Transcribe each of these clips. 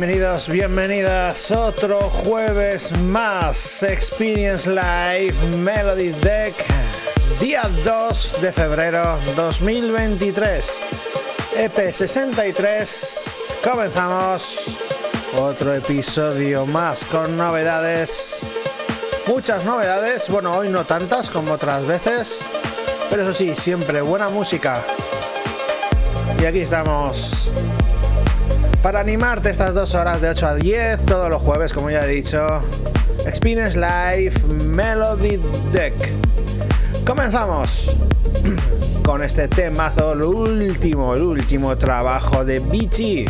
Bienvenidos, bienvenidas. Otro jueves más. Experience Live Melody Deck. Día 2 de febrero 2023. EP 63. Comenzamos. Otro episodio más con novedades. Muchas novedades. Bueno, hoy no tantas como otras veces. Pero eso sí, siempre buena música. Y aquí estamos para animarte estas dos horas de 8 a 10 todos los jueves, como ya he dicho. Experience Live Melody Deck. Comenzamos con este temazo, el último, el último trabajo de Bichi.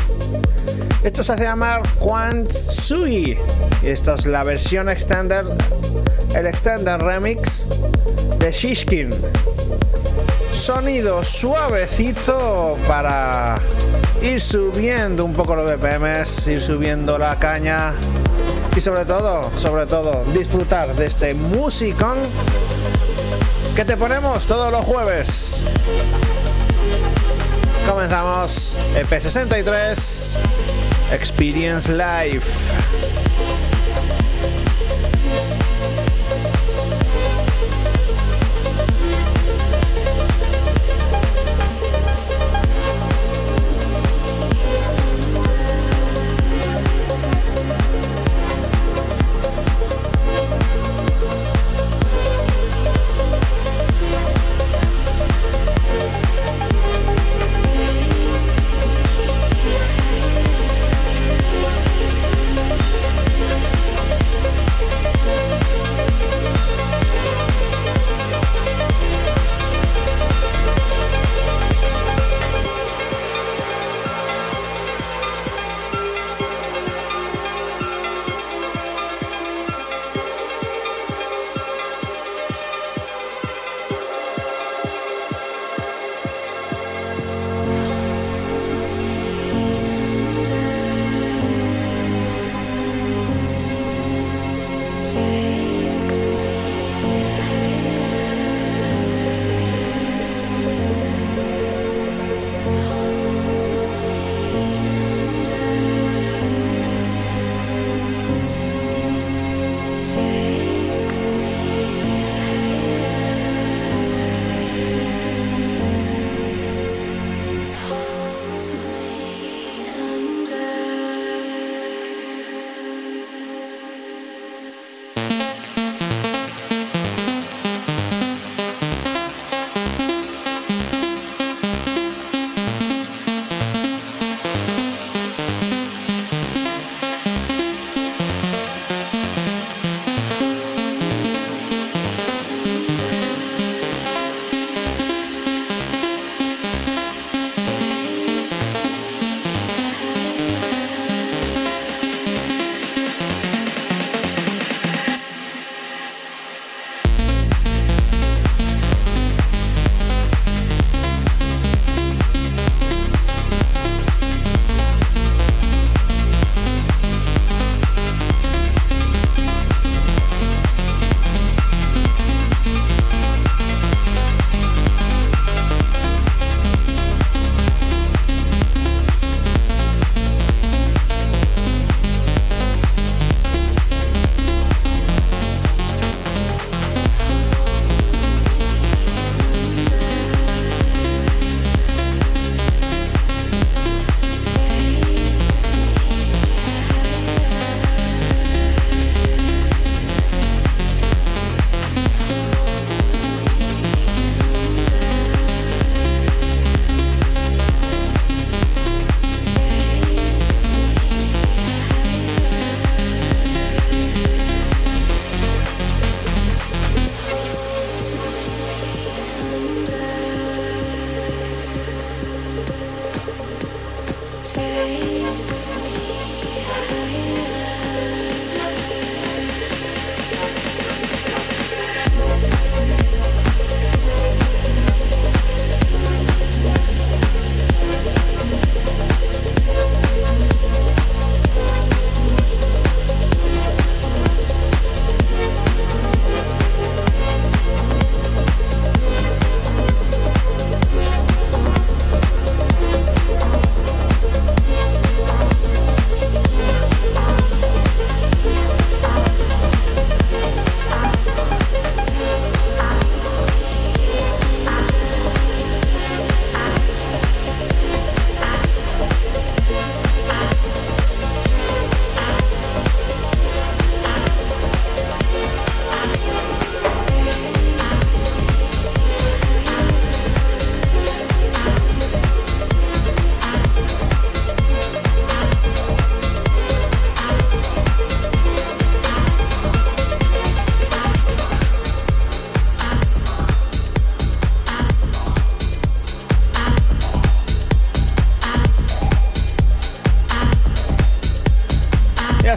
Esto se hace llamar Quantsui. Y esto es la versión extender, el extender remix de Shishkin. Sonido suavecito para ir subiendo un poco los BPMs, ir subiendo la caña y sobre todo, sobre todo, disfrutar de este musicón que te ponemos todos los jueves. Comenzamos EP63 Experience Live.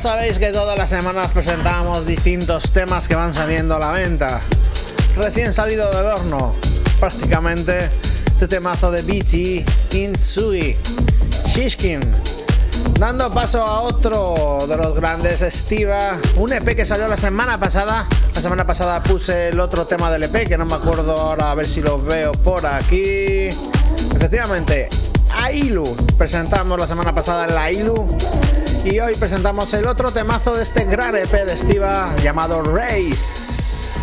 Sabéis que todas las semanas presentamos distintos temas que van saliendo a la venta. Recién salido del horno, prácticamente, este temazo de BT, Insui, Shishkin. Dando paso a otro de los grandes, Estiva, un EP que salió la semana pasada. La semana pasada puse el otro tema del EP, que no me acuerdo ahora a ver si lo veo por aquí. Efectivamente, Ailu. Presentamos la semana pasada la Ailu y hoy presentamos el otro temazo de este gran EP de Estiva llamado Race.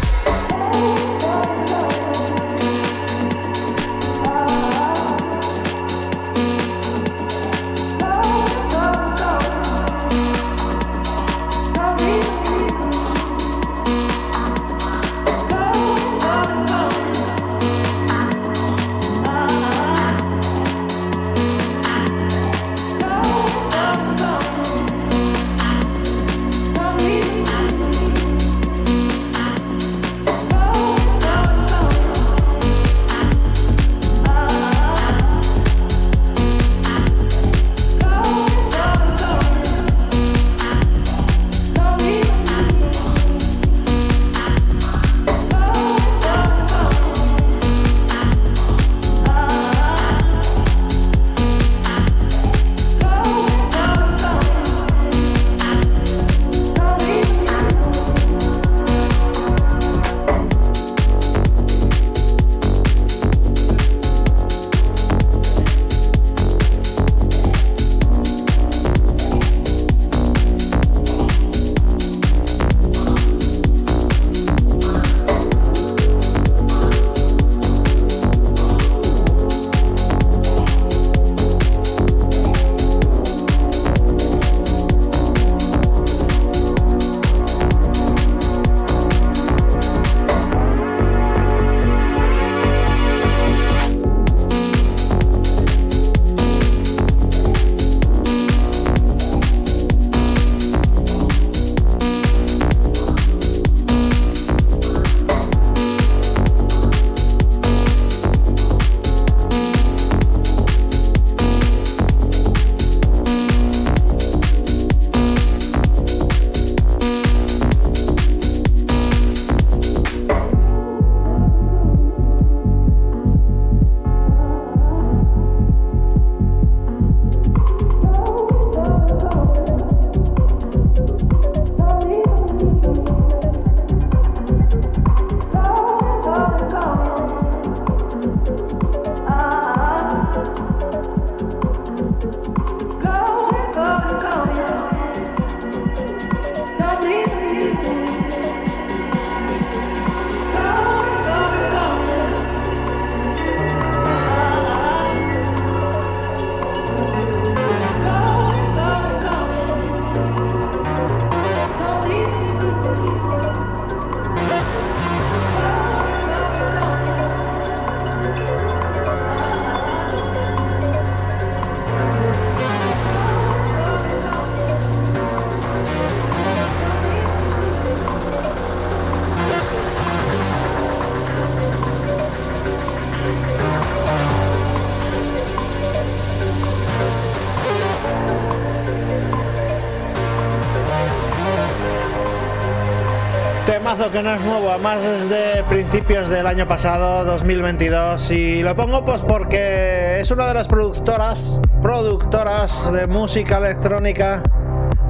Que no es nuevo, además es de principios del año pasado, 2022, y lo pongo pues porque es una de las productoras, productoras de música electrónica,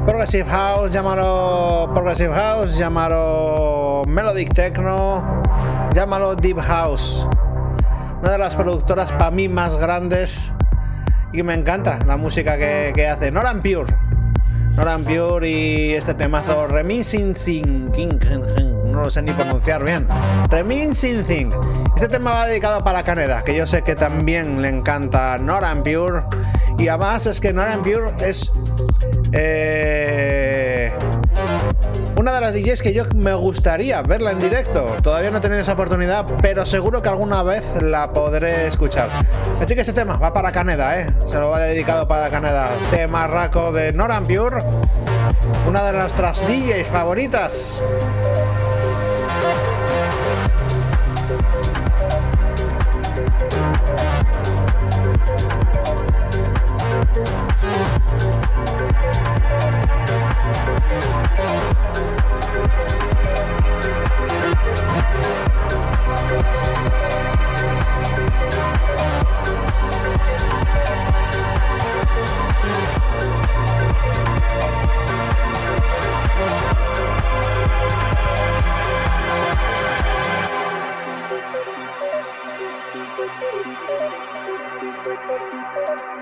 Progressive House, llámalo Progressive House, llámalo Melodic Techno, llámalo Deep House. Una de las productoras para mí más grandes y me encanta la música que, que hace. Noran Pure. Noran Pure y este temazo Reminiscing no lo sé ni pronunciar bien. Remin Sin Thing. Este tema va dedicado para Canadá, que yo sé que también le encanta Noran Pure. Y además es que Noran Pure es eh, una de las DJs que yo me gustaría verla en directo. Todavía no he tenido esa oportunidad, pero seguro que alguna vez la podré escuchar. Así que este tema va para Canadá, ¿eh? Se lo va dedicado para Canadá. Tema raco de Noran Pure. Una de nuestras DJs favoritas. Thank you.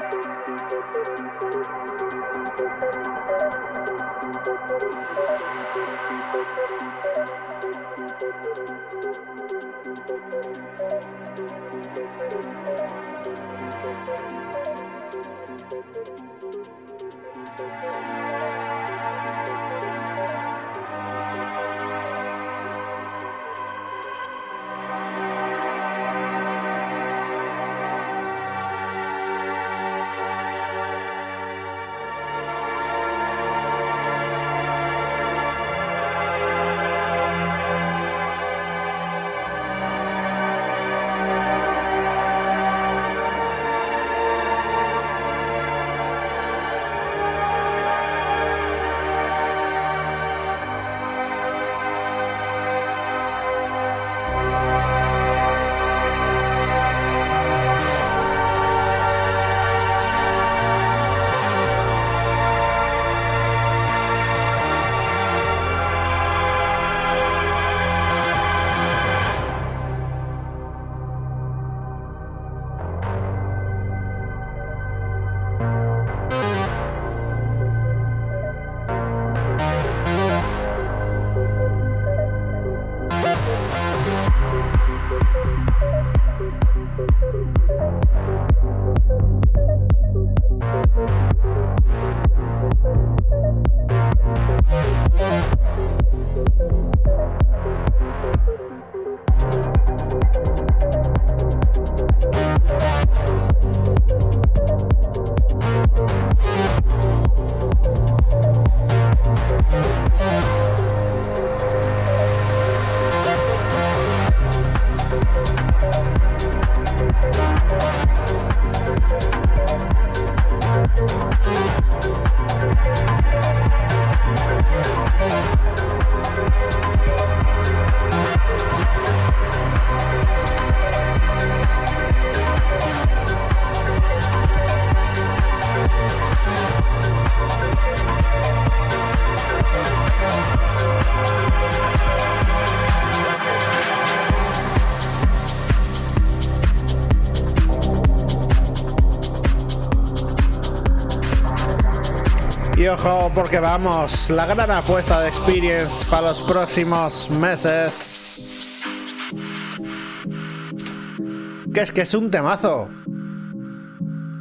Porque vamos, la gran apuesta de Experience para los próximos meses. Que es que es un temazo.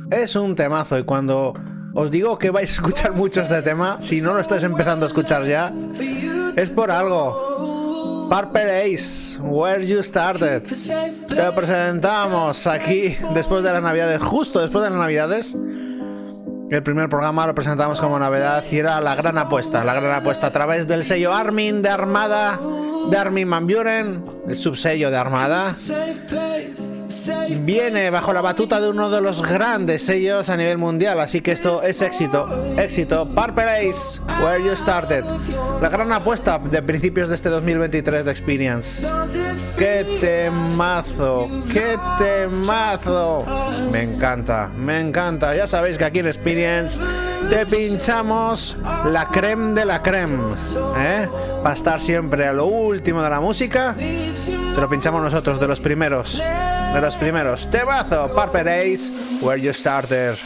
Es un temazo y cuando os digo que vais a escuchar mucho este tema, si no lo estáis empezando a escuchar ya, es por algo. Purple Ace, Where You Started. Te presentamos aquí después de las navidades, justo después de las navidades. El primer programa lo presentamos como novedad y era la gran apuesta, la gran apuesta a través del sello Armin de Armada, de Armin Van Buren, el subsello de Armada. Viene bajo la batuta de uno de los grandes sellos a nivel mundial, así que esto es éxito, éxito. Purple Ace, Where You Started. La gran apuesta de principios de este 2023 de Experience. ¡Qué temazo! ¡Qué temazo! Me encanta, me encanta. Ya sabéis que aquí en Experience te pinchamos la creme de la creme. ¿eh? Para estar siempre a lo último de la música, te lo pinchamos nosotros, de los primeros. De los primeros. Temazo, Purple Ace, Where You Started.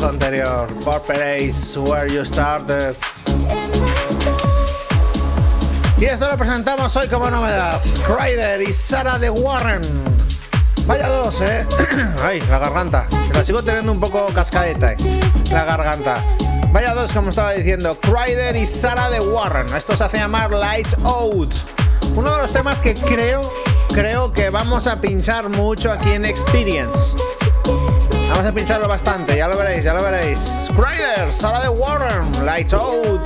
Anterior. Purple Ace, Where You Started. Y esto lo presentamos hoy como novedad. Ryder y Sara de Warren. Vaya dos, eh. Ay, la garganta. La sigo teniendo un poco cascadeta, eh. La garganta. Vaya dos, como estaba diciendo, Crider y Sara de Warren. Esto se hace llamar Lights Out. Uno de los temas que creo, creo que vamos a pinchar mucho aquí en Experience. Vamos a pincharlo bastante, ya lo veréis, ya lo veréis. Crider, Sara de Warren, Lights Out.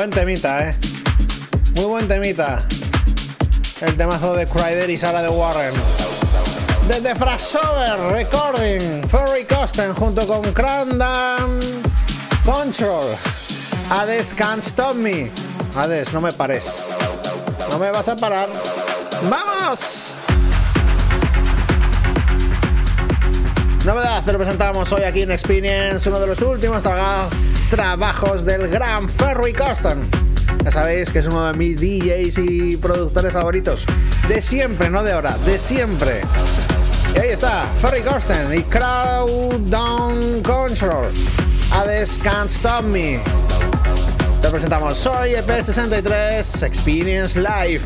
Buen temita, ¿eh? Muy buen temita. El temazo de Crider y Sara de Warren. Desde Frasover Recording, Ferry Costen junto con Crandam Control. Hades Can't Stop Me. Hades, no me pares. No me vas a parar. ¡Vamos! Novedad, te lo presentamos hoy aquí en Experience, uno de los últimos tragados trabajos del gran Ferry Coston. Ya sabéis que es uno de mis DJs y productores favoritos. De siempre, no de ahora, de siempre. Y ahí está, Ferry Coston y Crowd Down Control. Hades Can't Stop Me. Te presentamos Soy EP63 Experience Live.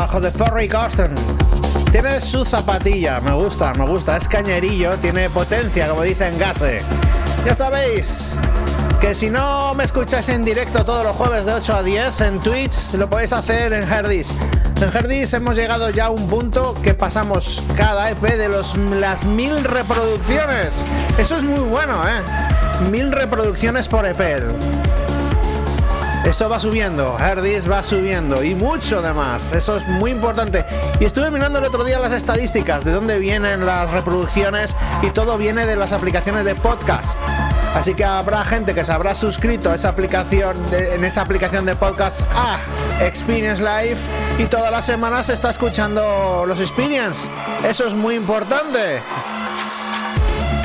Trabajo de Ferry Corsten. Tiene su zapatilla, me gusta, me gusta, es cañerillo, tiene potencia, como dicen Gase. Ya sabéis que si no me escucháis en directo todos los jueves de 8 a 10 en Twitch, lo podéis hacer en Herdis. En Herdis hemos llegado ya a un punto que pasamos cada EP de los, las mil reproducciones. Eso es muy bueno, ¿eh? Mil reproducciones por EP. Esto va subiendo, Herdis va subiendo y mucho además, eso es muy importante. Y estuve mirando el otro día las estadísticas de dónde vienen las reproducciones y todo viene de las aplicaciones de podcast. Así que habrá gente que se habrá suscrito a esa aplicación en esa aplicación de podcast a Experience Live y todas las semanas se está escuchando los Experience. Eso es muy importante.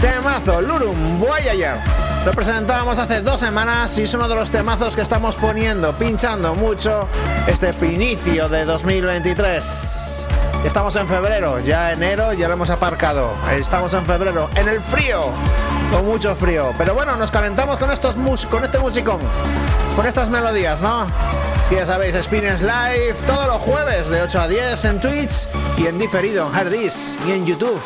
Temazo, Lurum, Voyager. Lo presentábamos hace dos semanas y es uno de los temazos que estamos poniendo, pinchando mucho este inicio de 2023. Estamos en febrero, ya enero ya lo hemos aparcado. Estamos en febrero, en el frío, con mucho frío. Pero bueno, nos calentamos con estos mus con este musicón, con estas melodías, ¿no? ya sabéis, Experience Live todos los jueves de 8 a 10 en Twitch y en diferido en Hardis y en YouTube.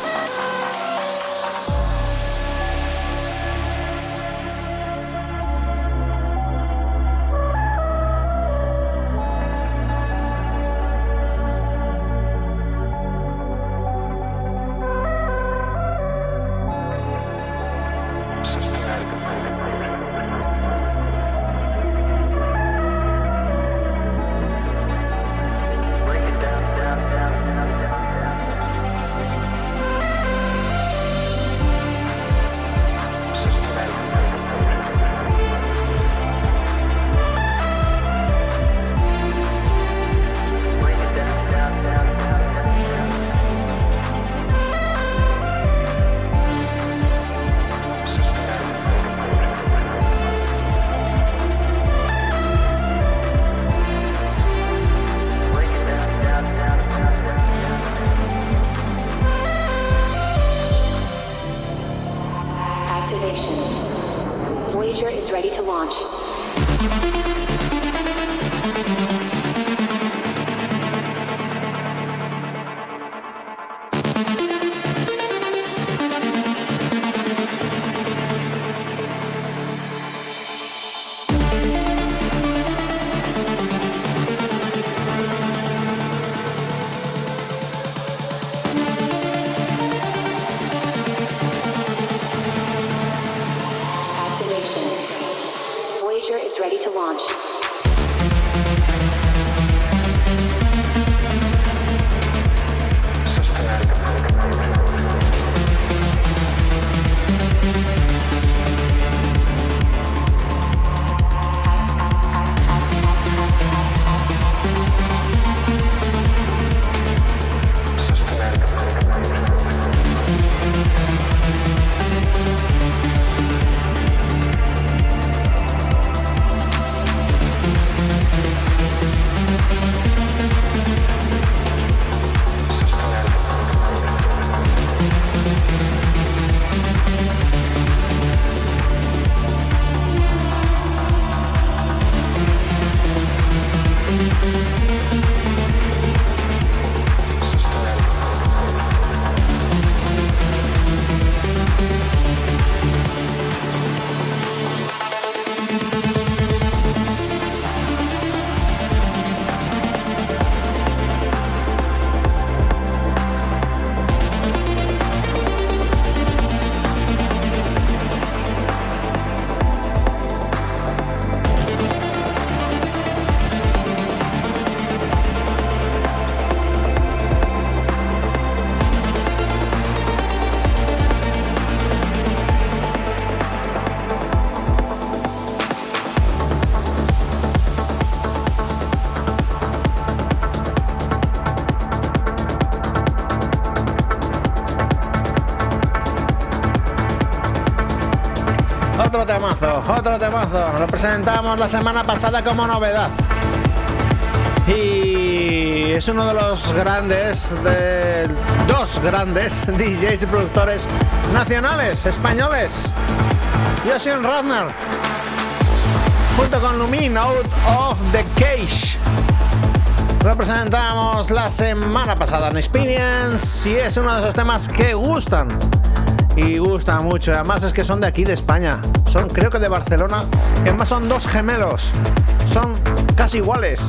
Otro temazo. Lo presentamos la semana pasada como novedad. Y es uno de los grandes, de dos grandes DJs y productores nacionales, españoles. Joshua Radner, junto con Lumin, Out of the Cage. Lo la semana pasada en Experience y es uno de esos temas que gustan. Y gusta mucho. Además es que son de aquí, de España. Son creo que de Barcelona. Y además son dos gemelos. Son casi iguales.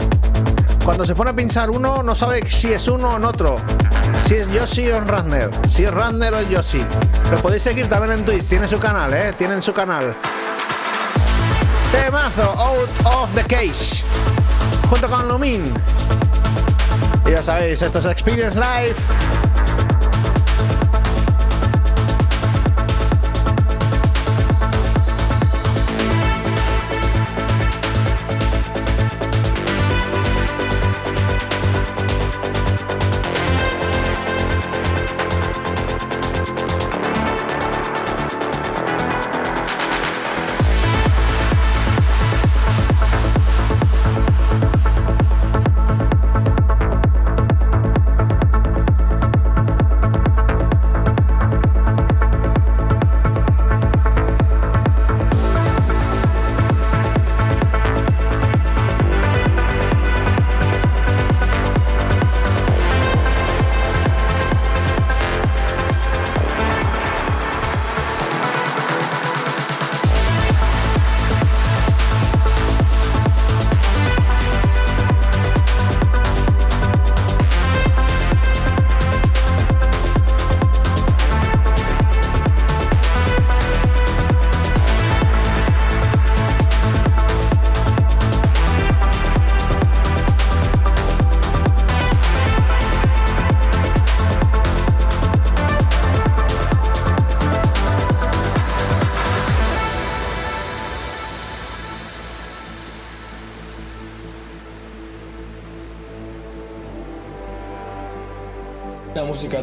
Cuando se pone a pinchar uno no sabe si es uno o en otro. Si es Yoshi o Radner. Si es Radner o es Yoshi. Lo podéis seguir también en Twitch. Tiene su canal, ¿eh? Tienen su canal. Temazo, Out of the Cage. Junto con Lumin. Y ya sabéis, esto es Experience Live.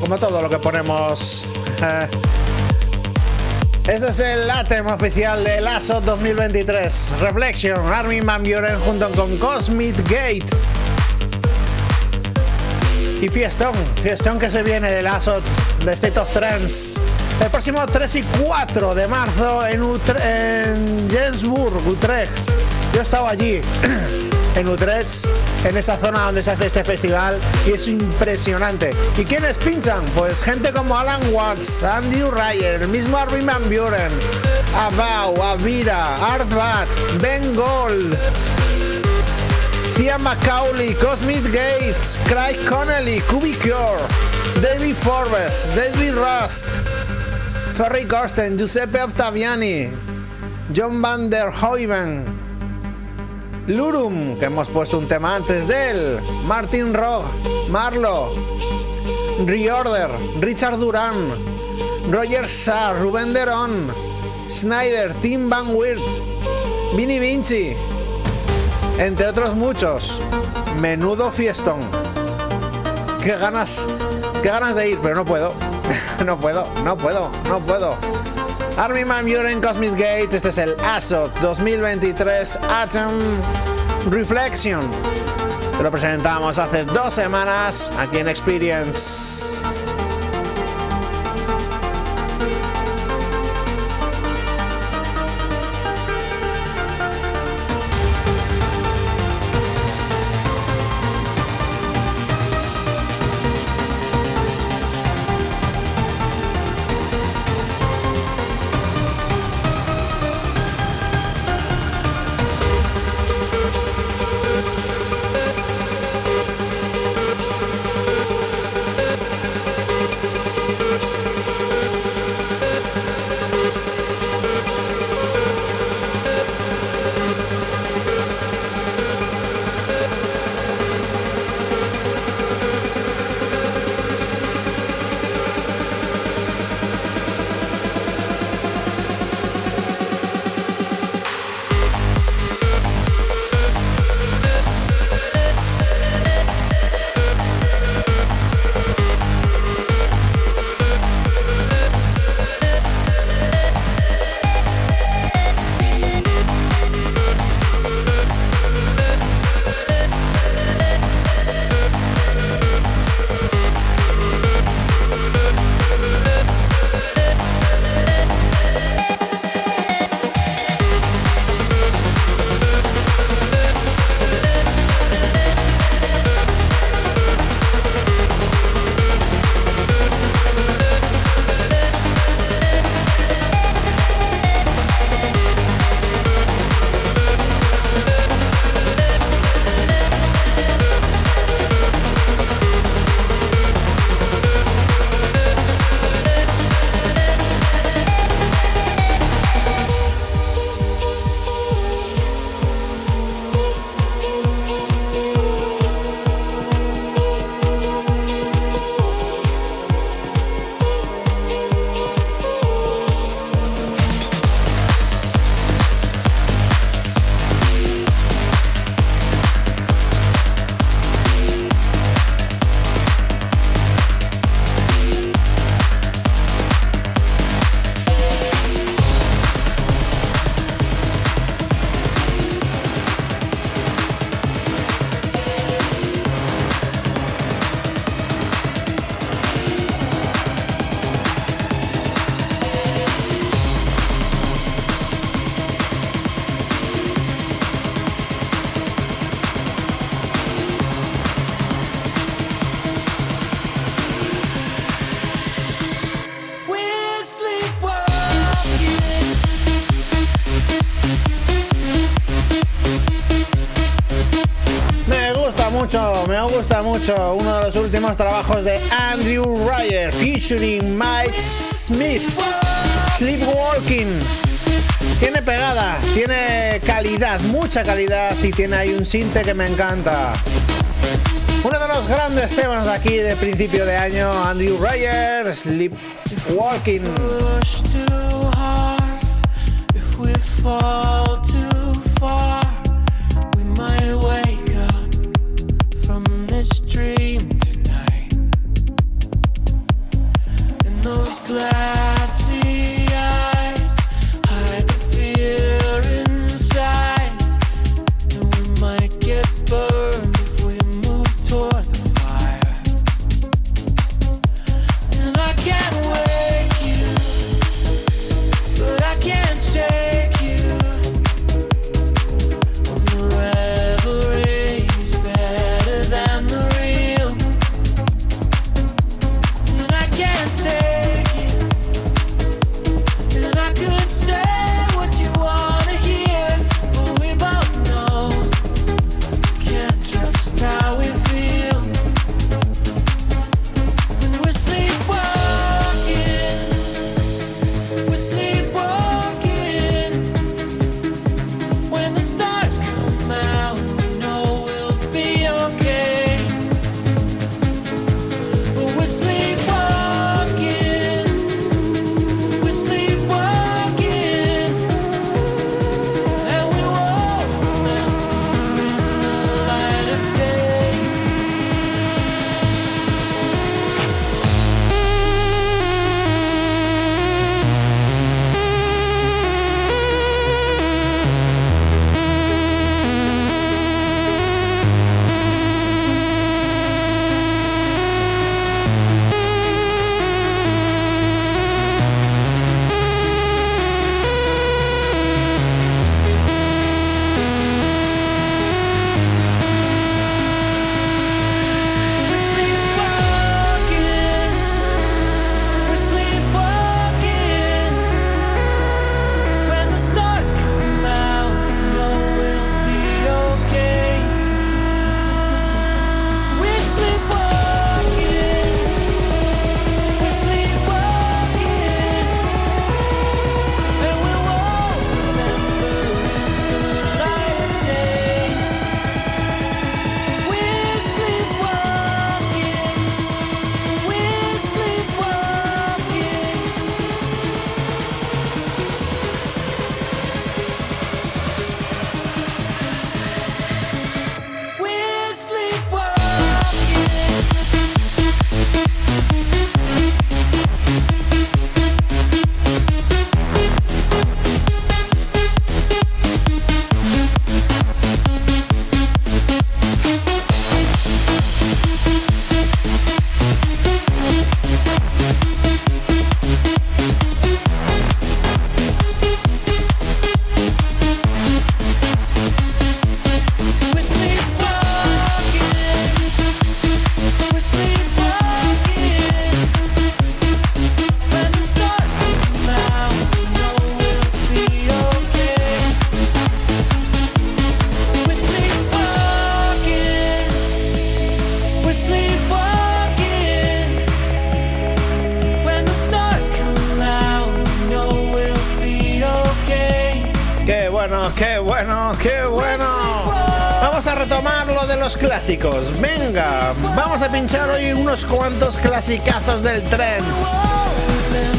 Como todo lo que ponemos. Eh. Este es el ATEM oficial del ASO 2023. Reflection, Armin Van Buren junto con Cosmic Gate. Y Fiestón, Fiestón que se viene del ASO de State of Trance. El próximo 3 y 4 de marzo en, en Jensburg, Utrecht. Yo estaba allí. en Utrecht, en esa zona donde se hace este festival y es impresionante. ¿Y quiénes pinchan? Pues gente como Alan Watts, Andy Ryer, el mismo Armin Van Buren, Abau, Avira, Art Bat, Ben Gold. Tia Macaulay, Cosmic Gates, Craig Connelly, Cubicure, David Forbes, David Rust, Ferry Corsten, Giuseppe Ottaviani, John van der Hoyven, Lurum, que hemos puesto un tema antes de él, Martin Rog, Marlo, Reorder, Richard Duran, Roger Sarr, Ruben Deron, Snyder, Tim Van Weert, Vinny Vinci, entre otros muchos. Menudo fiestón. Qué ganas, qué ganas de ir, pero no puedo. no puedo, no puedo, no puedo. Army Man en Cosmic Gate, este es el ASO 2023 Atom Reflection. Te lo presentamos hace dos semanas aquí en Experience. Mucho uno de los últimos trabajos de Andrew Ryer featuring Mike Smith, Sleepwalking. Tiene pegada, tiene calidad, mucha calidad y tiene ahí un sinte que me encanta. Uno de los grandes temas aquí de principio de año, Andrew Ryer, Sleepwalking. Clásicos. Venga, vamos a pinchar hoy unos cuantos clasicazos del tren.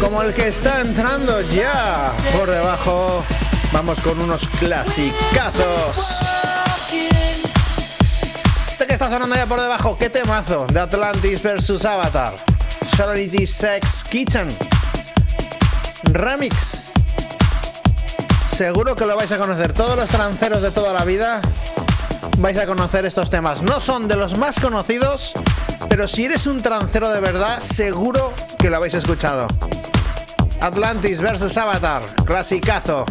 Como el que está entrando ya por debajo. Vamos con unos clasicazos. Este que está sonando ya por debajo, qué temazo de Atlantis versus Avatar. Charity Sex Kitchen. Remix. Seguro que lo vais a conocer. Todos los tranceros de toda la vida vais a conocer estos temas. No son de los más conocidos, pero si eres un trancero de verdad, seguro que lo habéis escuchado. Atlantis versus Avatar, clasicazo.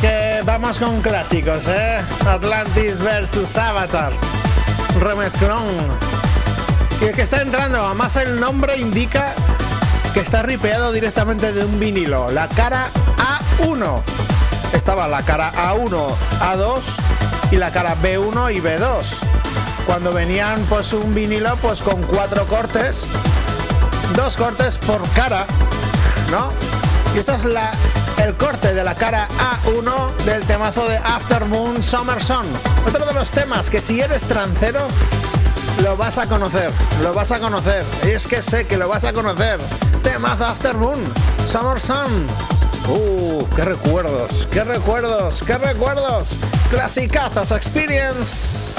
Que vamos con clásicos, ¿eh? Atlantis versus Avatar. Remezclón. Y el que está entrando, además el nombre indica que está ripeado directamente de un vinilo. La cara A1. Estaba la cara A1, A2 y la cara B1 y B2. Cuando venían pues un vinilo pues con cuatro cortes, dos cortes por cara, ¿no? Y esta es la el corte de la cara A1 del temazo de Aftermoon Summer Sun. Otro de los temas que si eres trancero lo vas a conocer, lo vas a conocer. Y es que sé que lo vas a conocer. Temazo Aftermoon Summer Sun. Uh, qué recuerdos, qué recuerdos, qué recuerdos. Clasicazas Experience.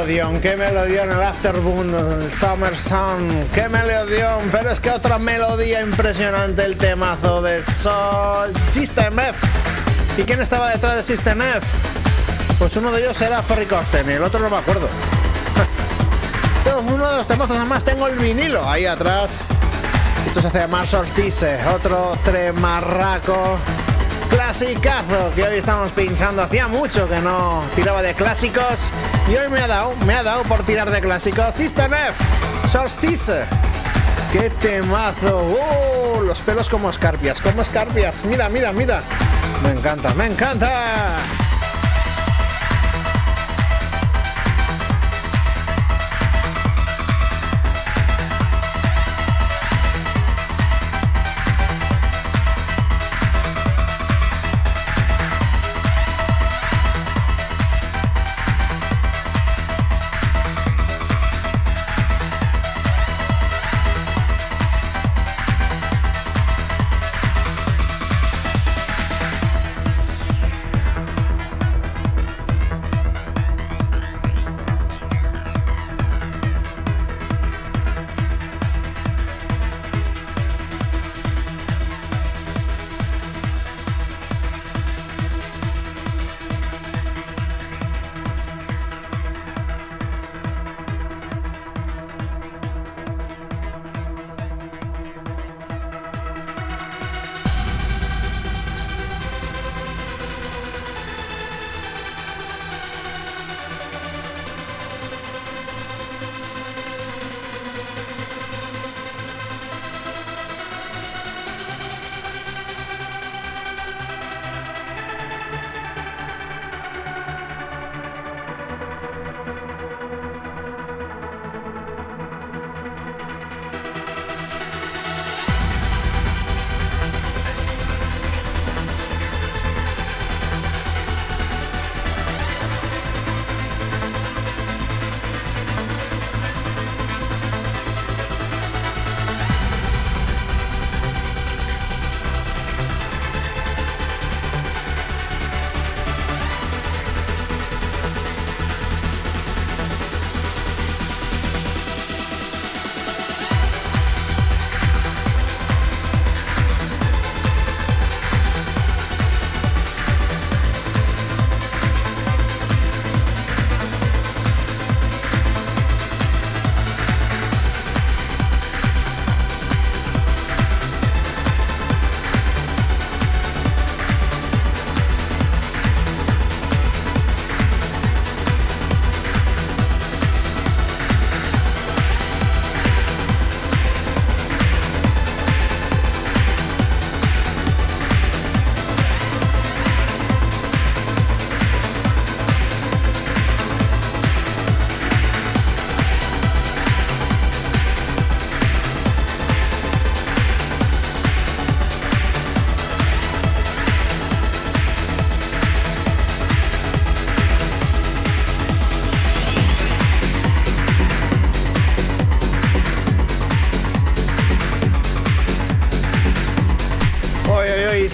Melodión, qué melodión el Afterboom, el Summer Sun, qué melodión, pero es que otra melodía impresionante el temazo de Soul System F. ¿Y quién estaba detrás de System F? Pues uno de ellos era Ferry Corsten y el otro no me acuerdo. Esto es uno de los temazos, además tengo el vinilo ahí atrás. Esto se hace llamar Solstice, otro tremarraco clasicazo que hoy estamos pinchando. Hacía mucho que no tiraba de clásicos y hoy me ha dado, me ha dado por tirar de clásicos. System F, Solstice. ¡Qué temazo! ¡Uh! Los pelos como escarpias, como escarpias. Mira, mira, mira. Me encanta, me encanta.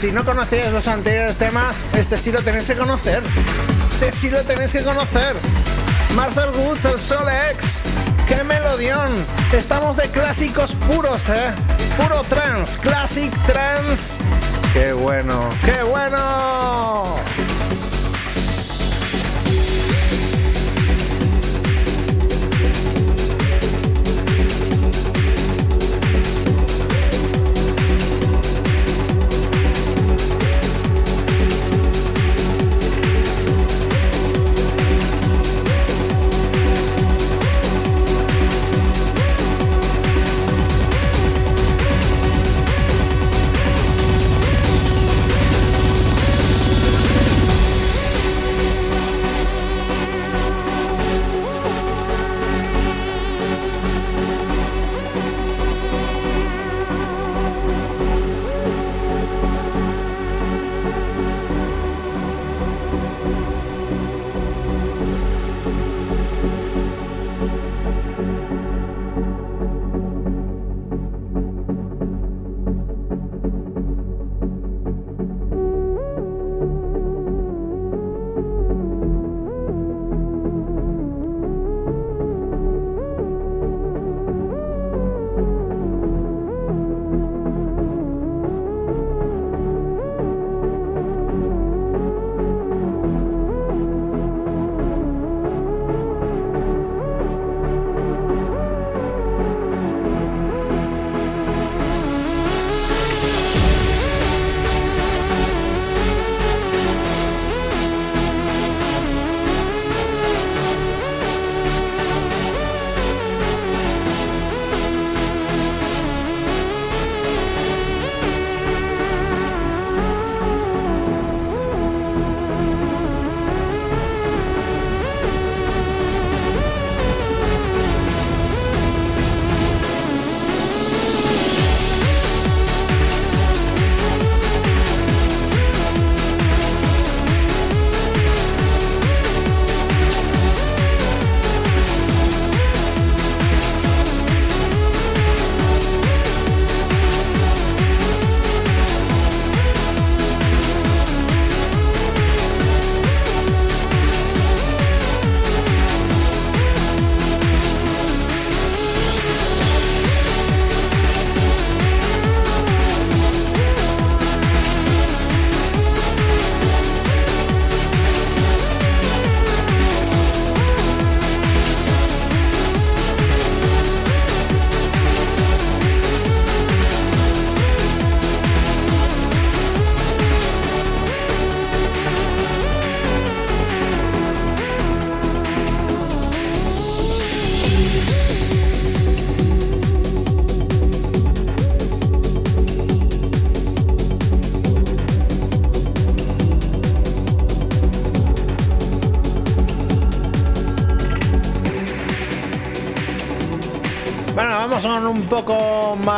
Si no conocíais los anteriores temas, este sí lo tenéis que conocer. Este sí lo tenéis que conocer. Marcel Woods, el Sol X. ¡Qué melodión! Estamos de clásicos puros, ¿eh? Puro trans, classic trans. ¡Qué bueno! ¡Qué bueno!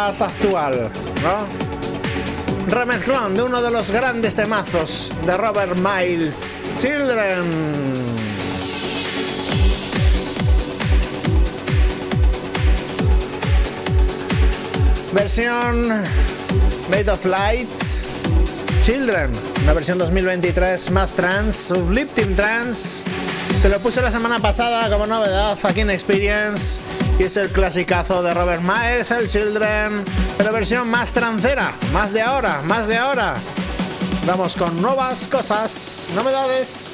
Actual, ¿no? Remezclón de uno de los grandes temazos de Robert Miles, Children. Versión Made of Lights Children, la versión 2023 más trans, Uplifting Trans. Te lo puse la semana pasada como novedad aquí en Experience. Y es el clasicazo de Robert Miles, el Children, pero versión más trancera, más de ahora, más de ahora. Vamos con nuevas cosas, novedades.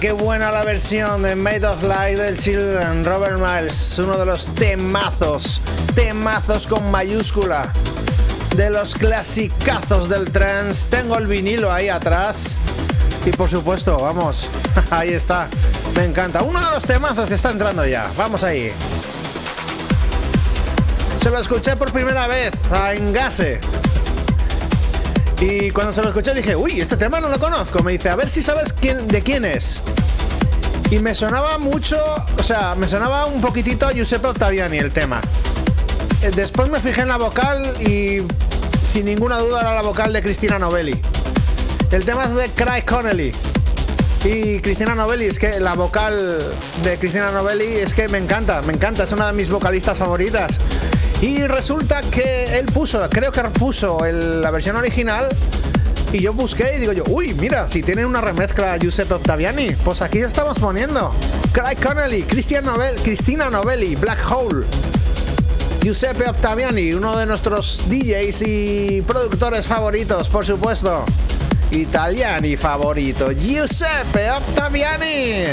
Qué buena la versión de Made of Light del Children, Robert Miles, uno de los temazos, temazos con mayúscula, de los clasicazos del trance. Tengo el vinilo ahí atrás. Y por supuesto, vamos, ahí está. Me encanta. Uno de los temazos que está entrando ya. Vamos ahí. Se lo escuché por primera vez a Engase. Y cuando se lo escuché dije, uy, este tema no lo conozco. Me dice, a ver si sabes quién, de quién es. Y me sonaba mucho, o sea, me sonaba un poquitito a Giuseppe Ottaviani el tema. Eh, Después me fijé en la vocal y sin ninguna duda era la vocal de Cristina Novelli. El tema es de Craig Connelly. Y Cristina Novelli, es que la vocal de Cristina Novelli es que me encanta, me encanta, es una de mis vocalistas favoritas. Y resulta que él puso, creo que puso el- la versión original y yo busqué y digo yo, uy, mira, si tiene una remezcla Giuseppe Ottaviani, pues aquí estamos poniendo. Craig Connelly, Christian Novel, Cristina Novelli, Black Hole. Giuseppe Ottaviani, uno de nuestros DJs y productores favoritos, por supuesto. Italiani favorito, Giuseppe Ottaviani.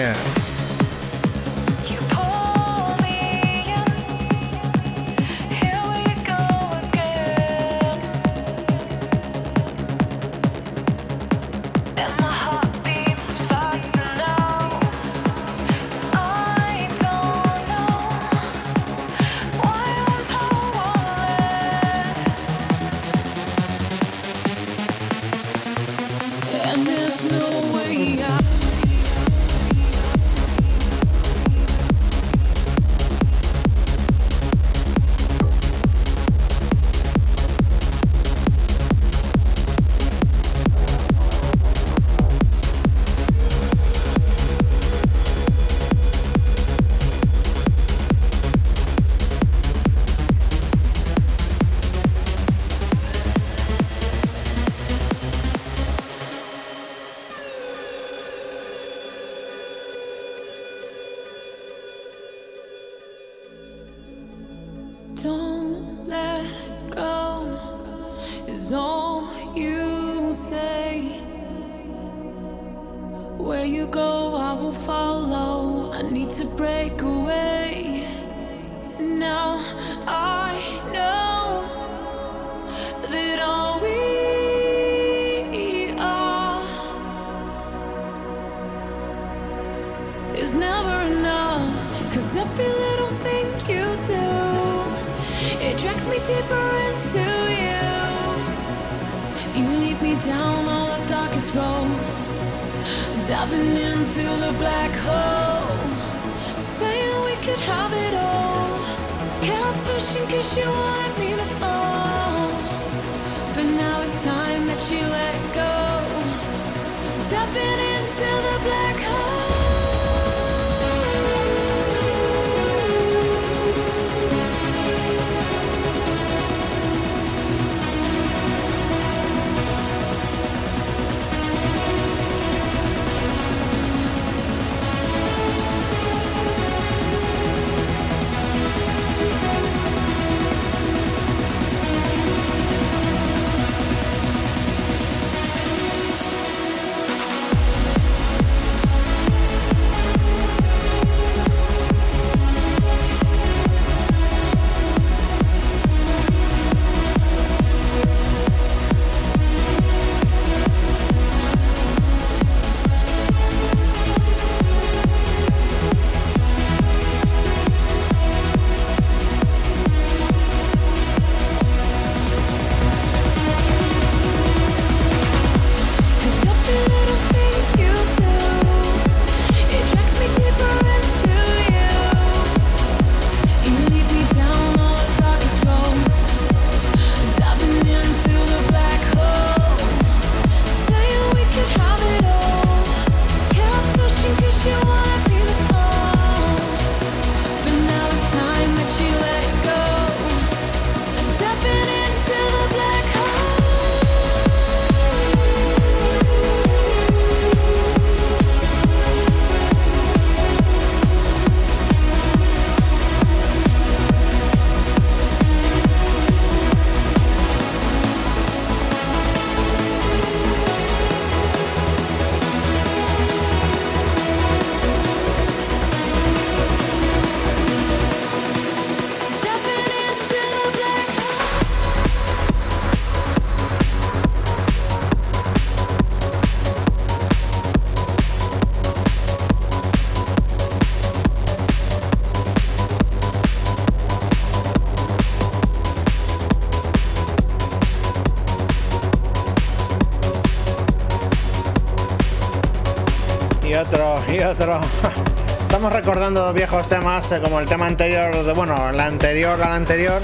Y otro. Estamos recordando viejos temas eh, como el tema anterior, de, bueno, el anterior al anterior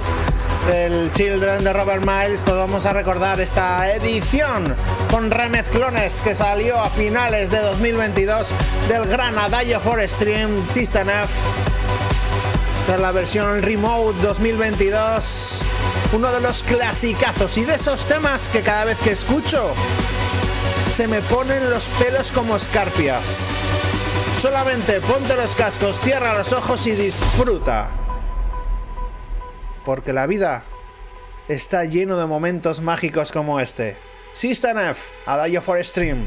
del Children de Robert Miles, pues vamos a recordar esta edición con remezclones que salió a finales de 2022 del gran Adagio for Stream System F. Esta es la versión Remote 2022, uno de los clasicazos y de esos temas que cada vez que escucho se me ponen los pelos como escarpias. Solamente ponte los cascos, cierra los ojos y disfruta. Porque la vida está lleno de momentos mágicos como este. System F, Adagio for Stream.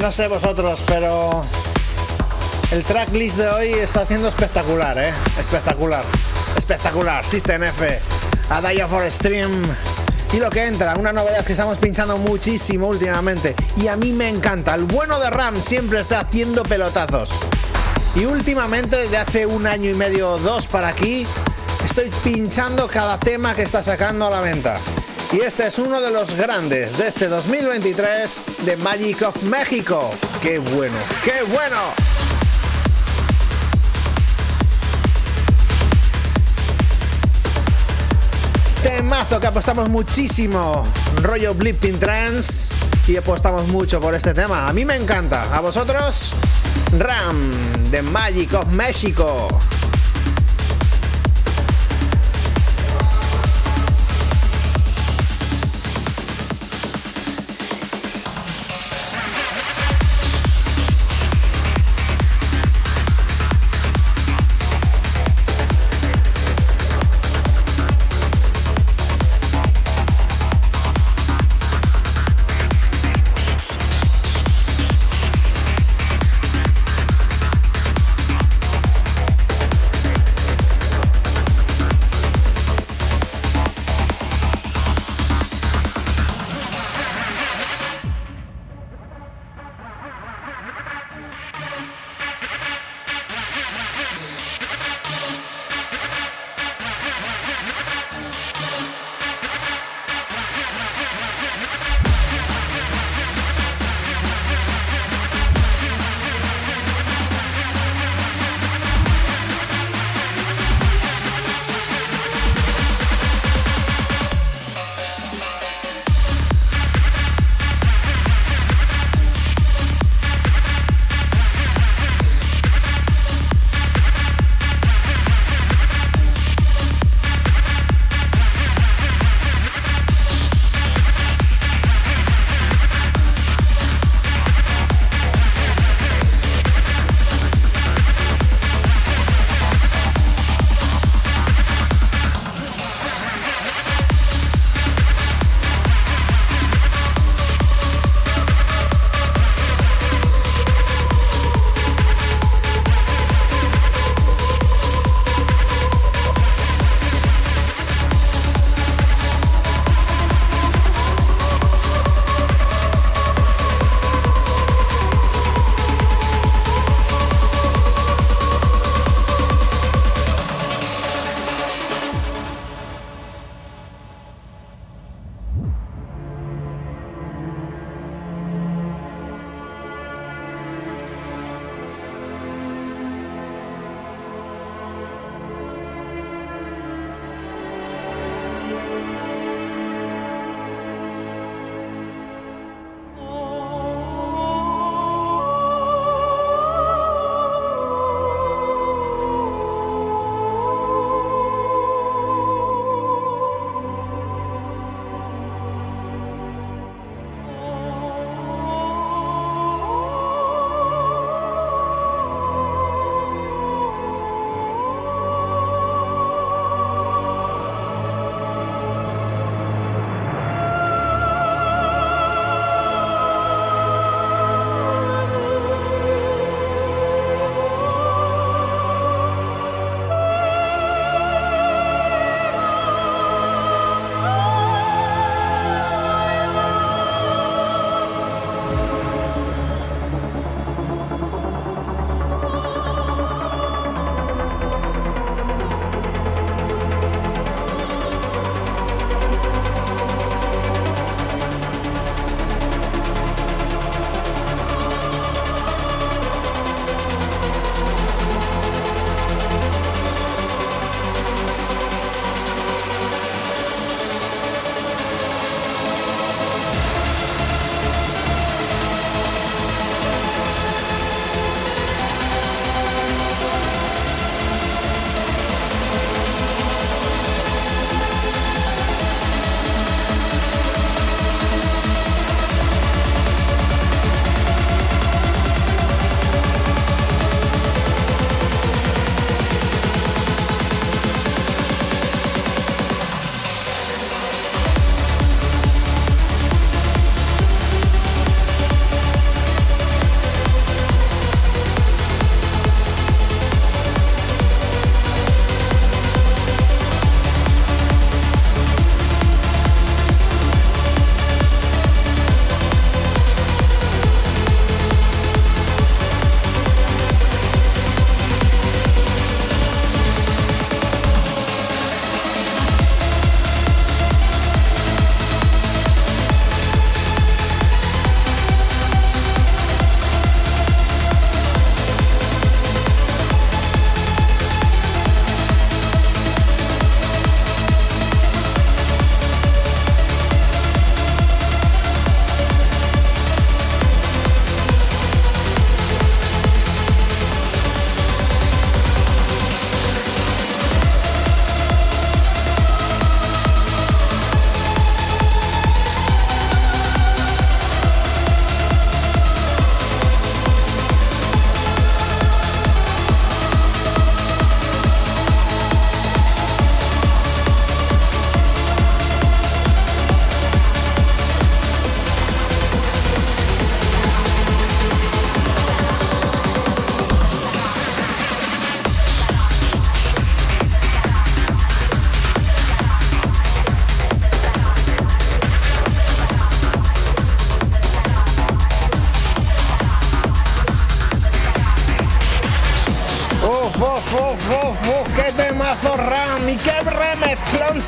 No sé vosotros, pero el tracklist de hoy está siendo espectacular, ¿eh? Espectacular, espectacular. System F, Adaya for Stream. Y lo que entra, una novedad que estamos pinchando muchísimo últimamente. Y a mí me encanta. El bueno de Ram siempre está haciendo pelotazos. Y últimamente, desde hace un año y medio o dos para aquí, estoy pinchando cada tema que está sacando a la venta. Y este es uno de los grandes de este 2023 de Magic of México. ¡Qué bueno! ¡Qué bueno! Temazo que apostamos muchísimo. Rollo Blipping Trance. Y apostamos mucho por este tema. A mí me encanta. ¿A vosotros? Ram de Magic of México.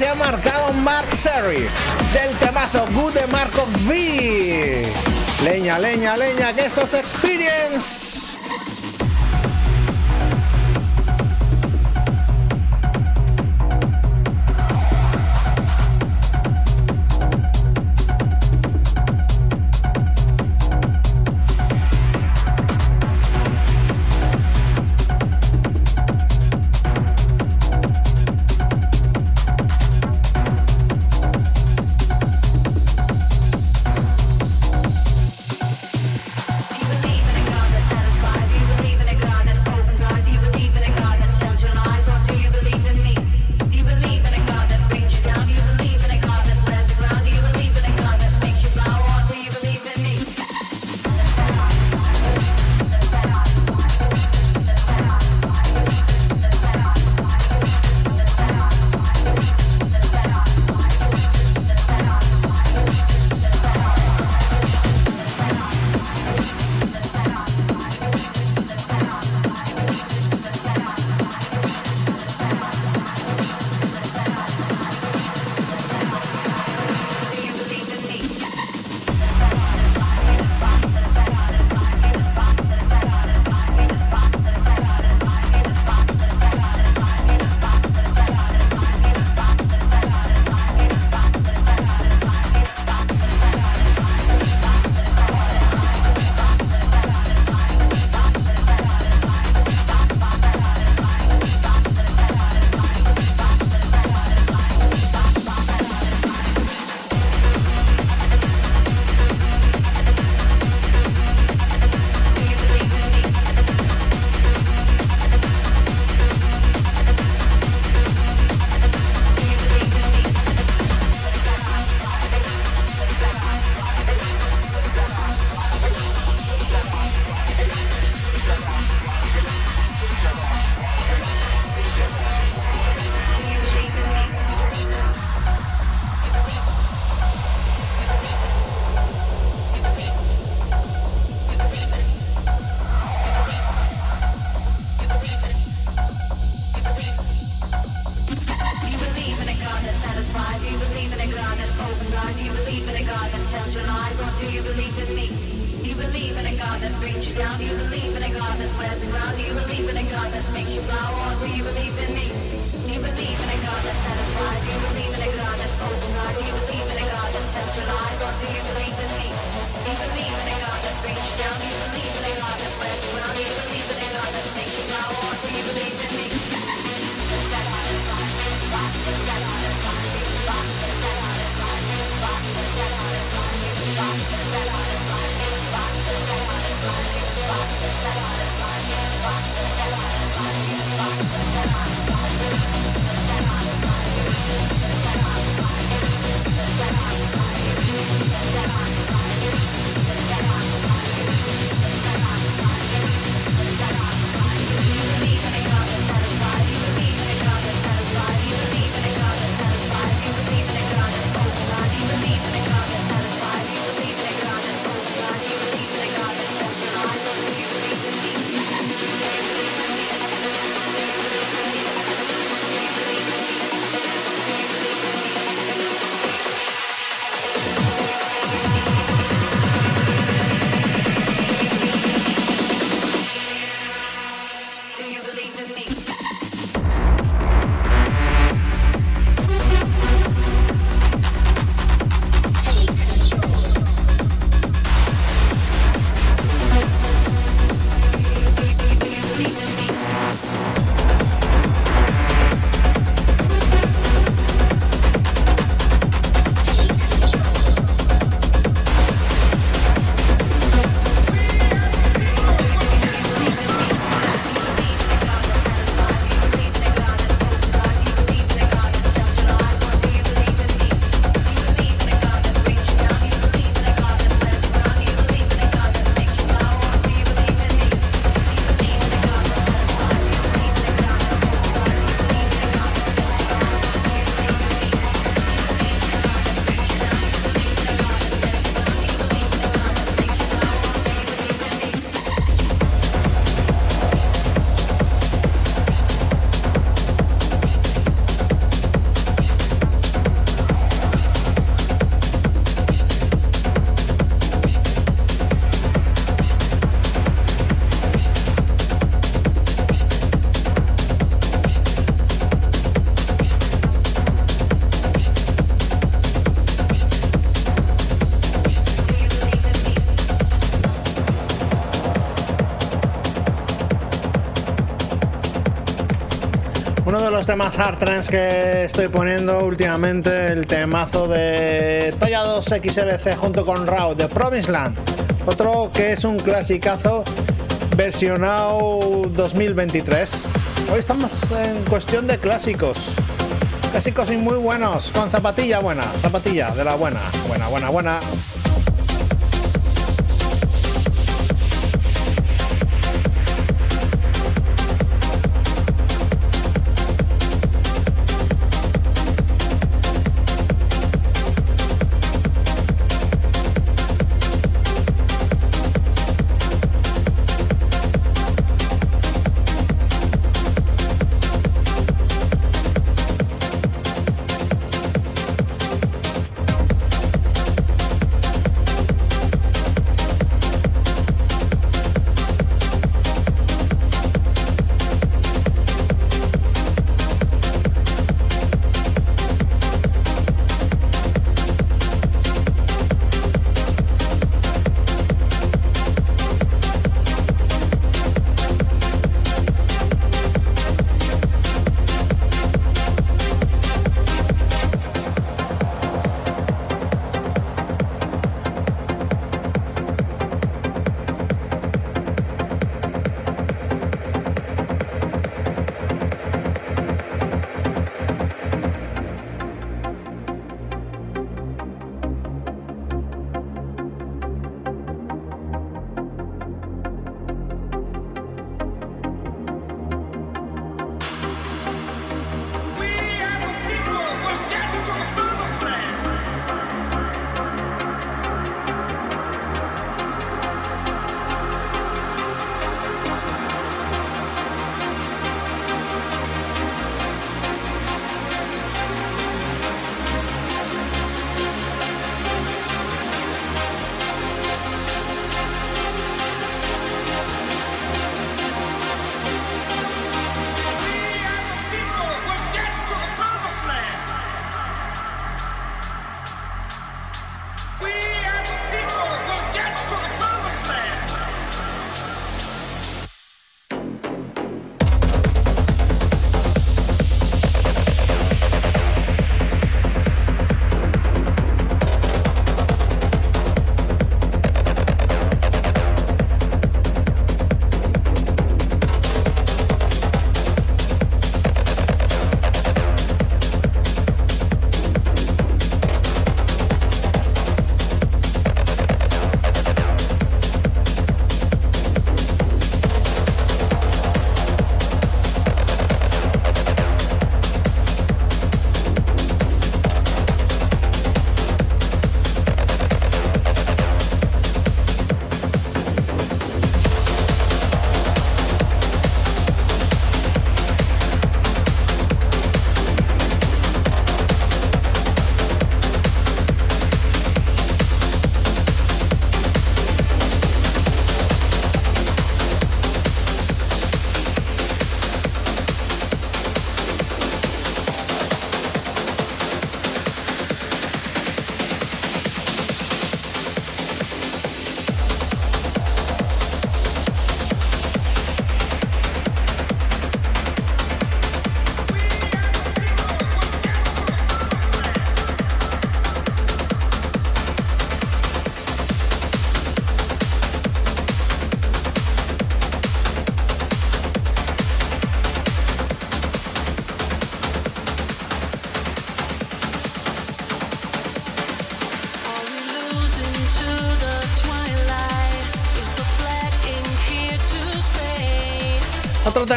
Se ha marcado Mark Serry del temazo Good de Marco V. Leña, leña, leña, que esto es Experience. Temas hard trance que estoy poniendo últimamente, el temazo de Toya 2 XLC junto con Raw de Promised Land. Otro que es un clasicazo versionado 2023. Hoy estamos en cuestión de clásicos. Clásicos y muy buenos, con zapatilla buena, zapatilla de la buena, buena, buena, buena.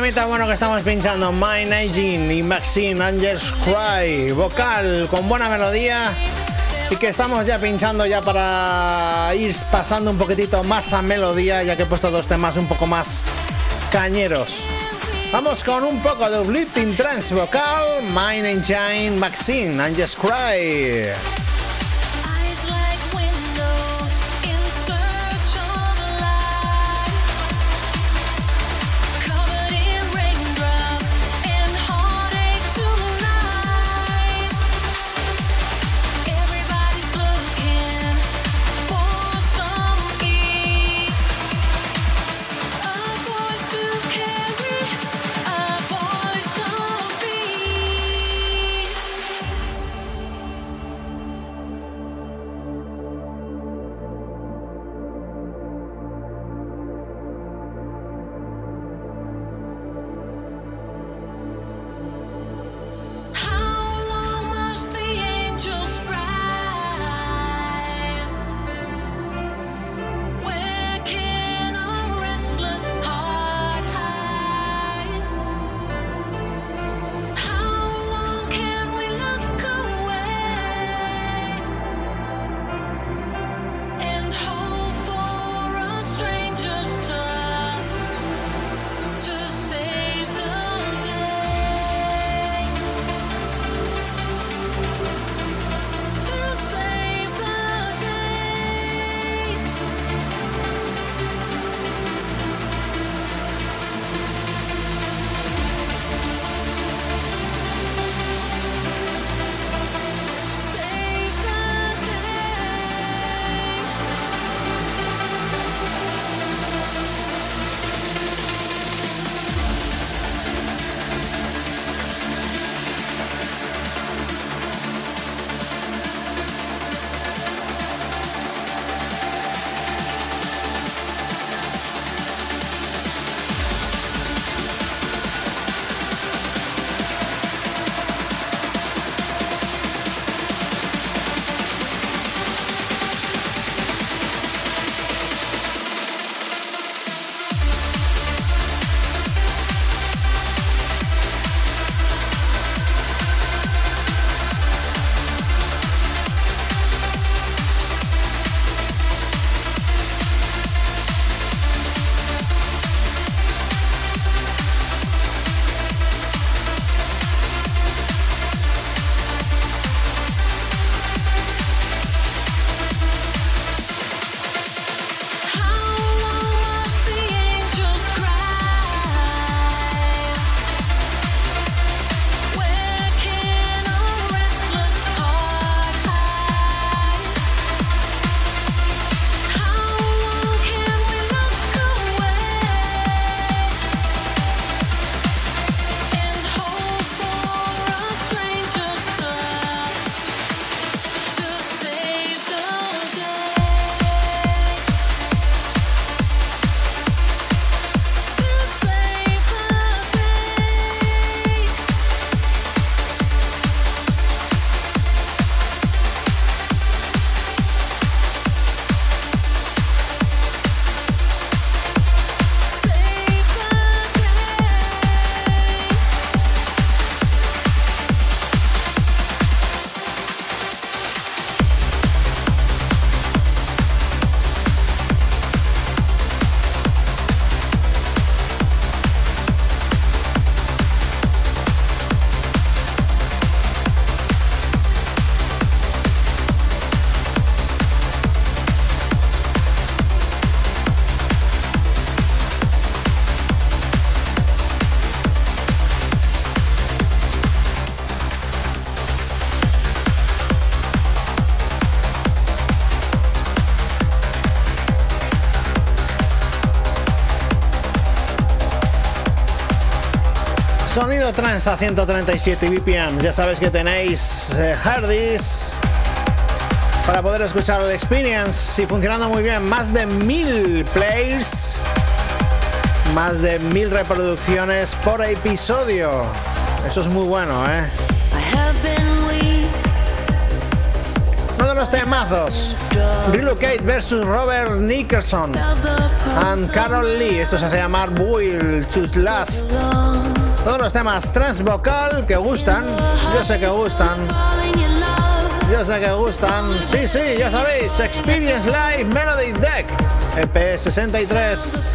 Temita bueno que estamos pinchando, Mine Aging y Maxine Angels Cry, vocal con buena melodía y que estamos ya pinchando ya para ir pasando un poquitito más a melodía, ya que he puesto dos temas un poco más cañeros. Vamos con un poco de Uplifting Trance vocal, Mine Engine, Maxine Angels Cry. Trans a 137 BPM. Ya sabéis que tenéis eh, Hardis para poder escuchar el Experience y funcionando muy bien. Más de mil plays, más de mil reproducciones por episodio. Eso es muy bueno, ¿eh? Uno de los temazos. Relocate versus Robert Nickerson and Carol Lee. Esto se hace llamar Will to Last. Todos los temas transvocal que gustan. Yo sé que gustan. Yo sé que gustan. Sí, sí, ya sabéis. Experience Live Melody Deck EP63.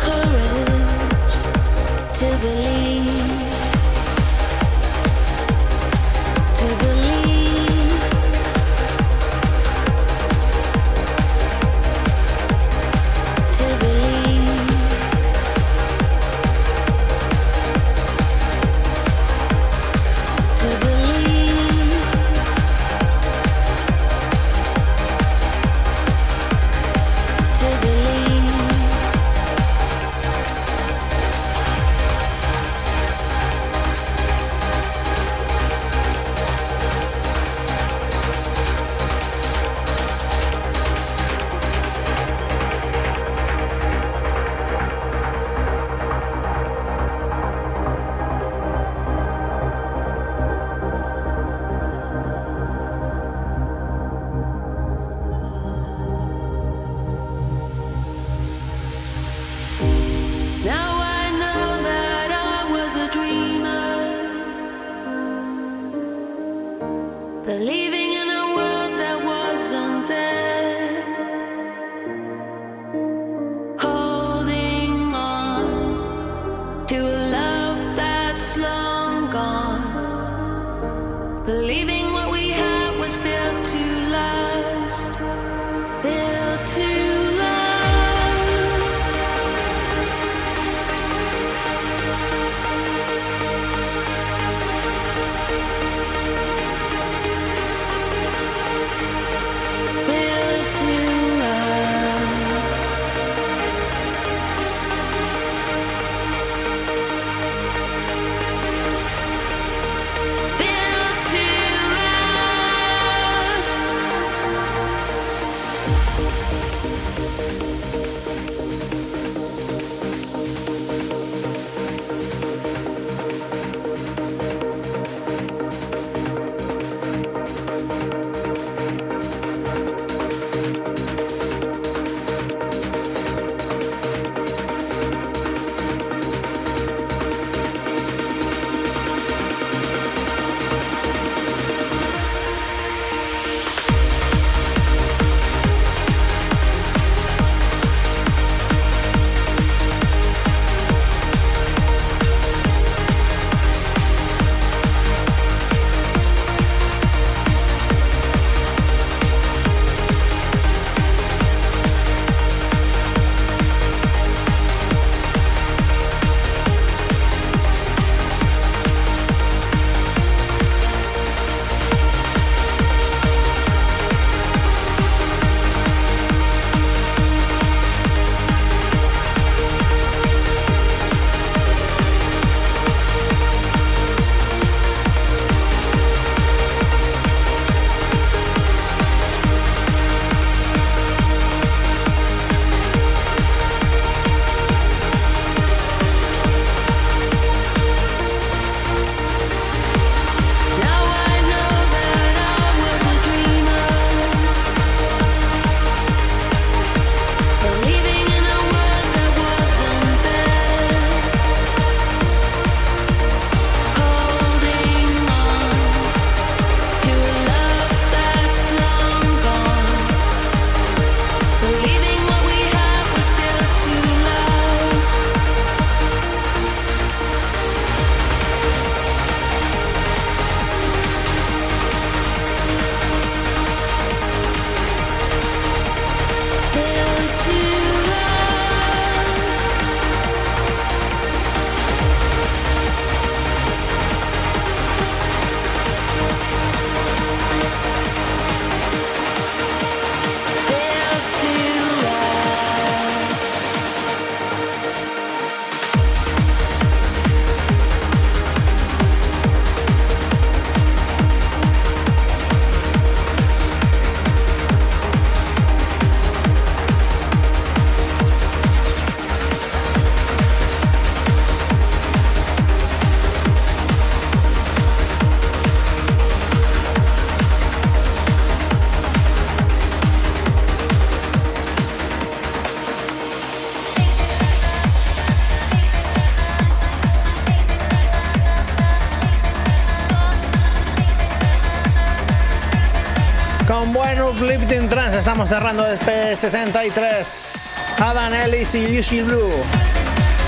Lived in Trance. Estamos cerrando el P63. Adam Ellis y Yushi Blue.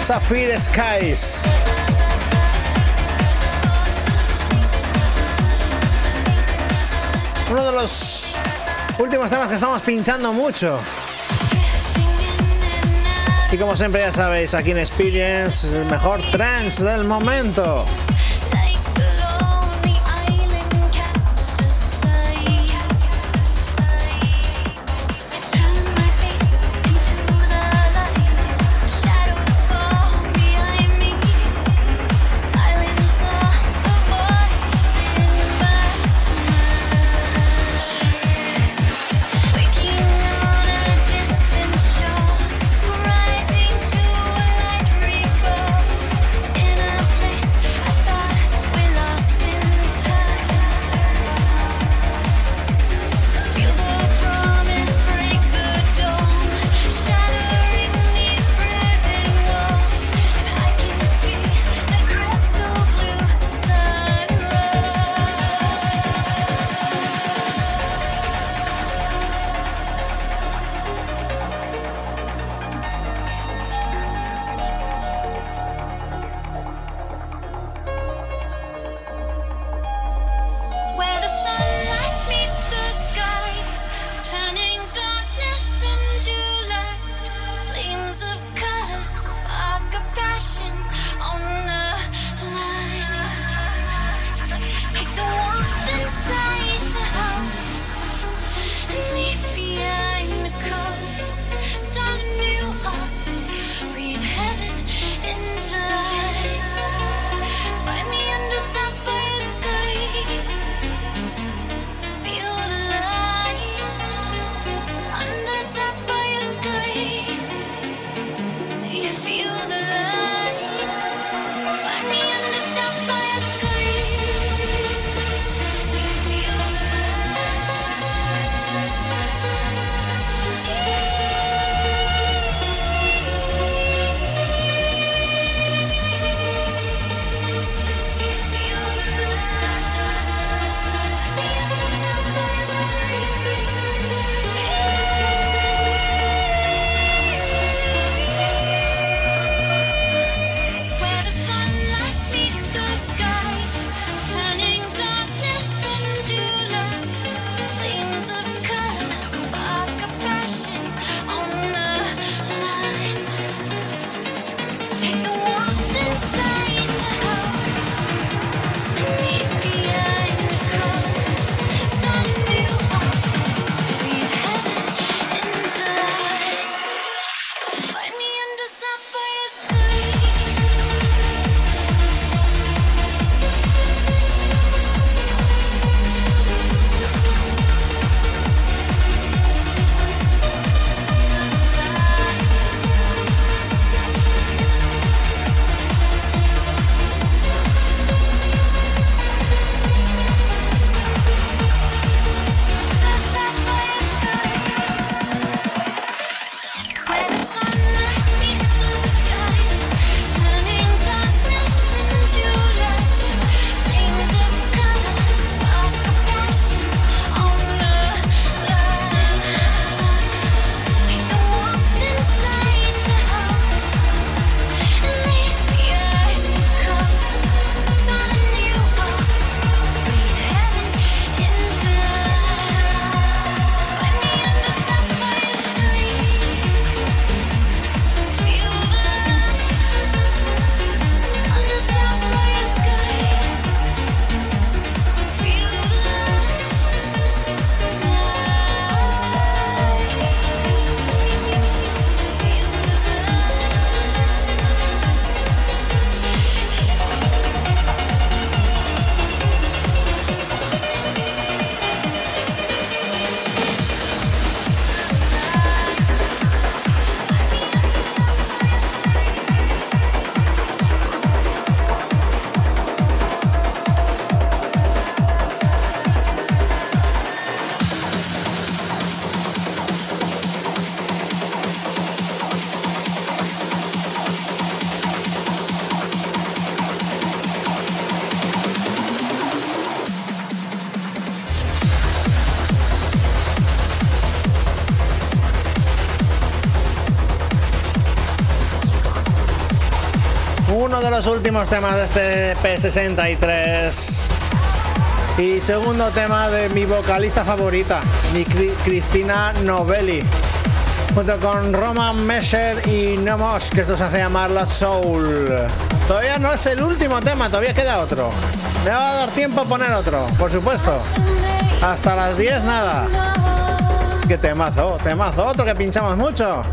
Sapphire Skies. Uno de los últimos temas que estamos pinchando mucho. Y como siempre ya sabéis, aquí en Experience, el mejor trance del momento. Los últimos temas de este P63. Y segundo tema de mi vocalista favorita, mi Cristina Novelli. Junto con Roman Mesher y Nomos, que esto se hace llamar La Soul. Todavía no es el último tema, todavía queda otro. Me va a dar tiempo a poner otro, por supuesto. Hasta las 10 nada. Es que temazo, temazo, otro que pinchamos mucho.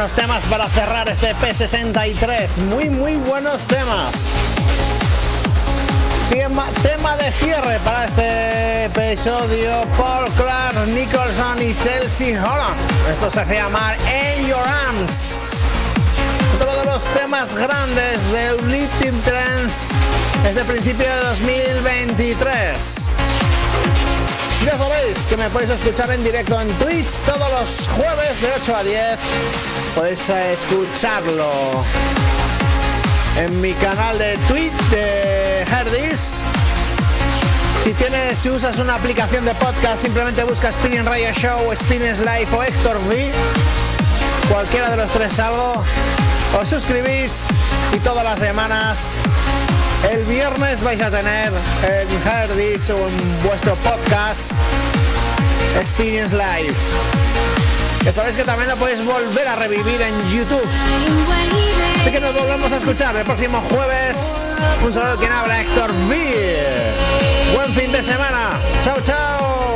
Buenos temas para cerrar este P63. Muy, muy buenos temas. Tema, tema de cierre para este episodio. Paul Clark, Nicholson y Chelsea Holland. Esto se hace llamar In Your Arms. Otro de los temas grandes de Ultimate Trends desde principio de 2023. Ya sabéis que me podéis escuchar en directo en Twitch todos los jueves de 8 a 10 podéis escucharlo en mi canal de Twitch de Herdis Si tienes, si usas una aplicación de podcast, simplemente busca Spinning Radio Show, Spinning Live o Héctor V. Cualquiera de los tres salgo. Os suscribís y todas las semanas el viernes vais a tener en Herdis o en vuestro podcast Experience Live. Ya sabéis que también lo podéis volver a revivir en YouTube. Así que nos volvemos a escuchar el próximo jueves. Un saludo quien habla Héctor V. Buen fin de semana. Chao, chao.